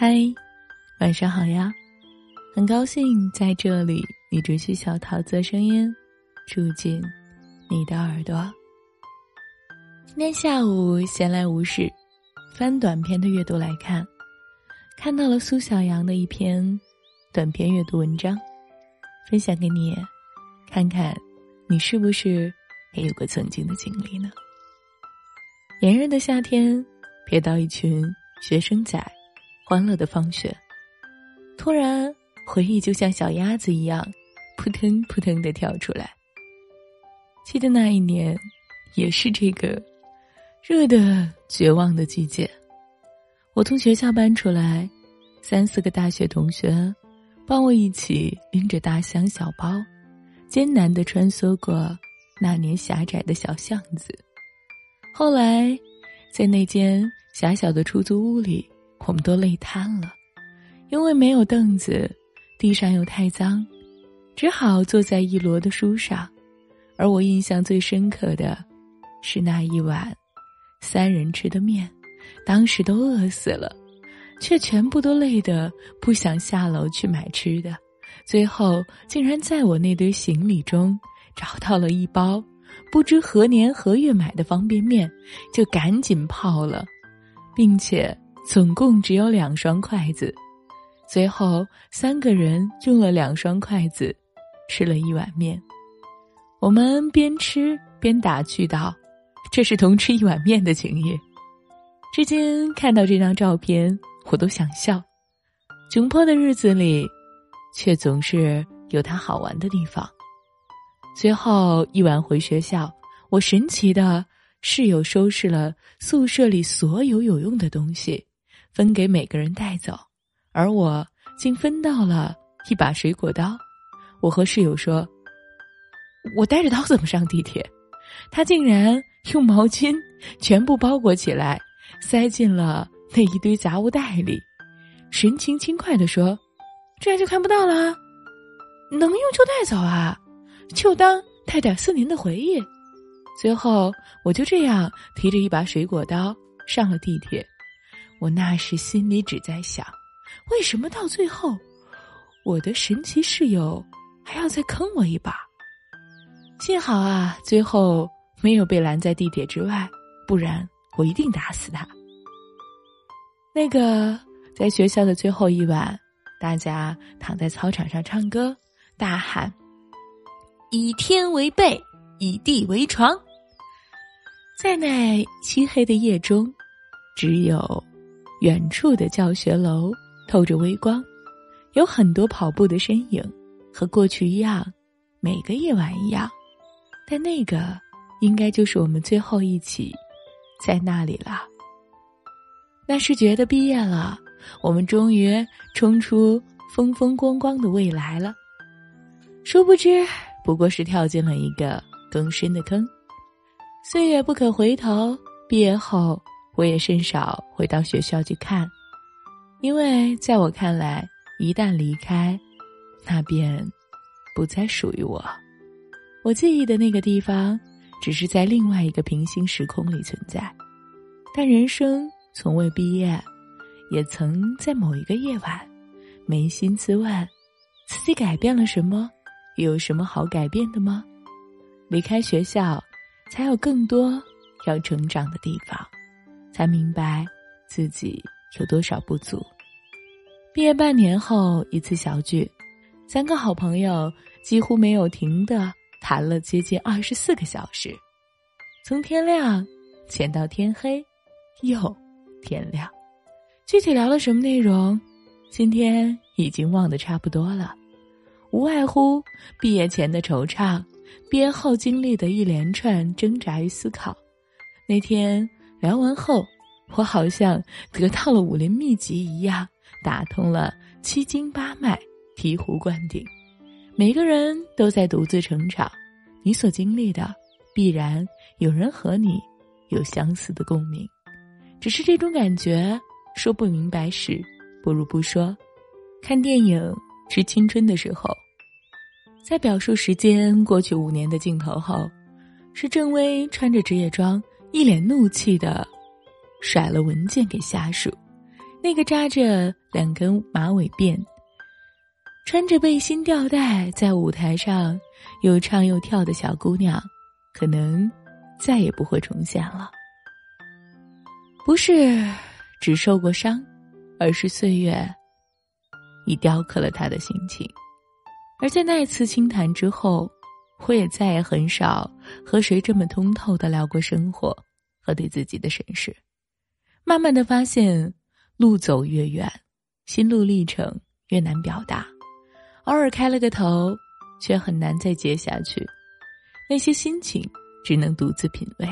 嗨，晚上好呀！很高兴在这里，你只需小桃子的声音，住进你的耳朵。今天下午闲来无事，翻短篇的阅读来看，看到了苏小阳的一篇短篇阅读文章，分享给你，看看你是不是也有过曾经的经历呢？炎热的夏天，瞥到一群学生仔。欢乐的放学，突然回忆就像小鸭子一样，扑腾扑腾的跳出来。记得那一年，也是这个热的绝望的季节。我从学校搬出来，三四个大学同学帮我一起拎着大箱小包，艰难的穿梭过那年狭窄的小巷子。后来，在那间狭小的出租屋里。我们都累瘫了，因为没有凳子，地上又太脏，只好坐在一摞的书上。而我印象最深刻的，是那一碗三人吃的面，当时都饿死了，却全部都累得不想下楼去买吃的。最后竟然在我那堆行李中找到了一包不知何年何月买的方便面，就赶紧泡了，并且。总共只有两双筷子，最后三个人用了两双筷子，吃了一碗面。我们边吃边打趣道：“这是同吃一碗面的情谊。”至今看到这张照片，我都想笑。窘迫的日子里，却总是有它好玩的地方。最后一晚回学校，我神奇的室友收拾了宿舍里所有有用的东西。分给每个人带走，而我竟分到了一把水果刀。我和室友说：“我带着刀怎么上地铁？”他竟然用毛巾全部包裹起来，塞进了那一堆杂物袋里，神情轻快的说：“这样就看不到了，能用就带走啊，就当带点四年的回忆。”最后，我就这样提着一把水果刀上了地铁。我那时心里只在想，为什么到最后，我的神奇室友还要再坑我一把？幸好啊，最后没有被拦在地铁之外，不然我一定打死他。那个在学校的最后一晚，大家躺在操场上唱歌，大喊：“以天为被，以地为床。”在那漆黑的夜中，只有。远处的教学楼透着微光，有很多跑步的身影，和过去一样，每个夜晚一样。但那个应该就是我们最后一起在那里了。那是觉得毕业了，我们终于冲出风风光光的未来了。殊不知，不过是跳进了一个更深的坑。岁月不可回头，毕业后。我也甚少回到学校去看，因为在我看来，一旦离开，那便不再属于我。我记忆的那个地方，只是在另外一个平行时空里存在。但人生从未毕业，也曾在某一个夜晚，扪心自问：自己改变了什么？有什么好改变的吗？离开学校，才有更多要成长的地方。才明白自己有多少不足。毕业半年后一次小聚，三个好朋友几乎没有停的谈了接近二十四个小时，从天亮前到天黑，又天亮。具体聊了什么内容，今天已经忘得差不多了。无外乎毕业前的惆怅，毕业后经历的一连串挣扎与思考。那天。聊完后，我好像得到了武林秘籍一样，打通了七经八脉，醍醐灌顶。每个人都在独自成长，你所经历的，必然有人和你有相似的共鸣。只是这种感觉说不明白时，不如不说。看电影《致青春》的时候，在表述时间过去五年的镜头后，是郑薇穿着职业装。一脸怒气的甩了文件给下属，那个扎着两根马尾辫、穿着背心吊带在舞台上又唱又跳的小姑娘，可能再也不会重现了。不是只受过伤，而是岁月已雕刻了她的心情。而在那一次清谈之后，我也再也很少和谁这么通透的聊过生活和对自己的审视。慢慢的发现，路走越远，心路历程越难表达。偶尔开了个头，却很难再接下去。那些心情只能独自品味。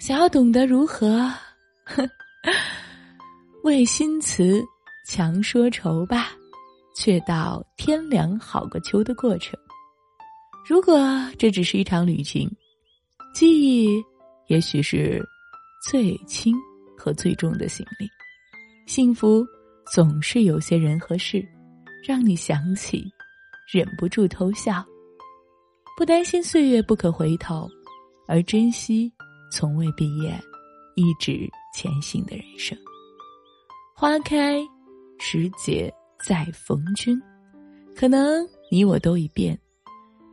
想要懂得如何，为新词强说愁吧。却道天凉好个秋的过程。如果这只是一场旅行，记忆也许是最轻和最重的行李。幸福总是有些人和事，让你想起，忍不住偷笑。不担心岁月不可回头，而珍惜从未毕业、一直前行的人生。花开时节。再逢君，可能你我都已变，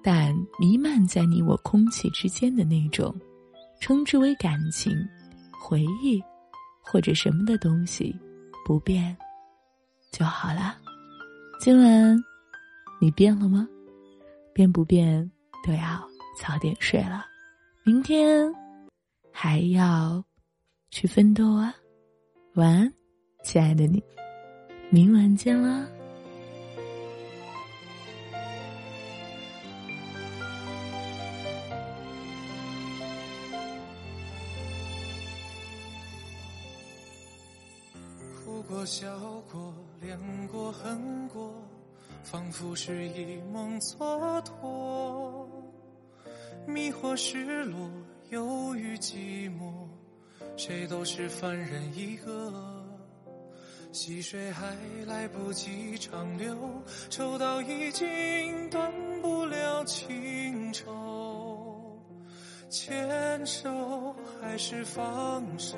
但弥漫在你我空气之间的那种，称之为感情、回忆或者什么的东西，不变就好了。今晚你变了吗？变不变都要早点睡了，明天还要去奋斗啊！晚安，亲爱的你。明晚见啦！笑过、恋过、恨过，仿佛是一梦蹉跎。迷惑、失落、忧郁、寂寞，谁都是凡人一个。溪水还来不及长流，抽刀已经断不了情愁。牵手还是放手，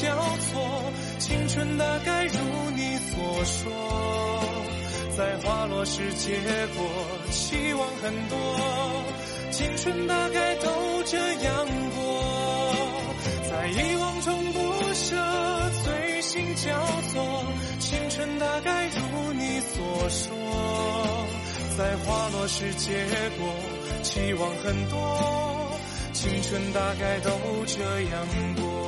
交错，青春大概如你所说，在花落时结果，期望很多，青春大概都这样过，在遗忘中不舍，醉心交错，青春大概如你所说。在花落时结果，期望很多，青春大概都这样过。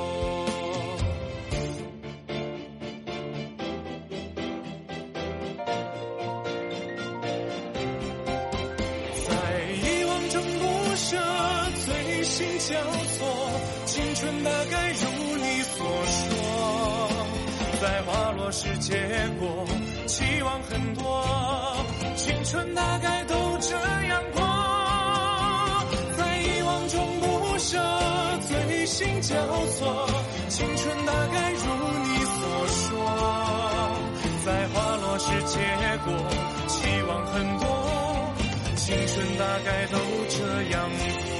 心交错，青春大概如你所说。在花落时结果，期望很多。青春大概都这样过，在遗忘中不舍，醉心交错。青春大概如你所说，在花落时结果，期望很多。青春大概都这样过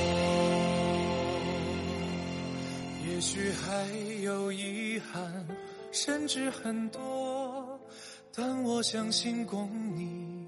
也许还有遗憾，甚至很多，但我相信共你。